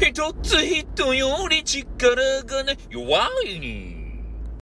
一つ人より力がね、弱いに。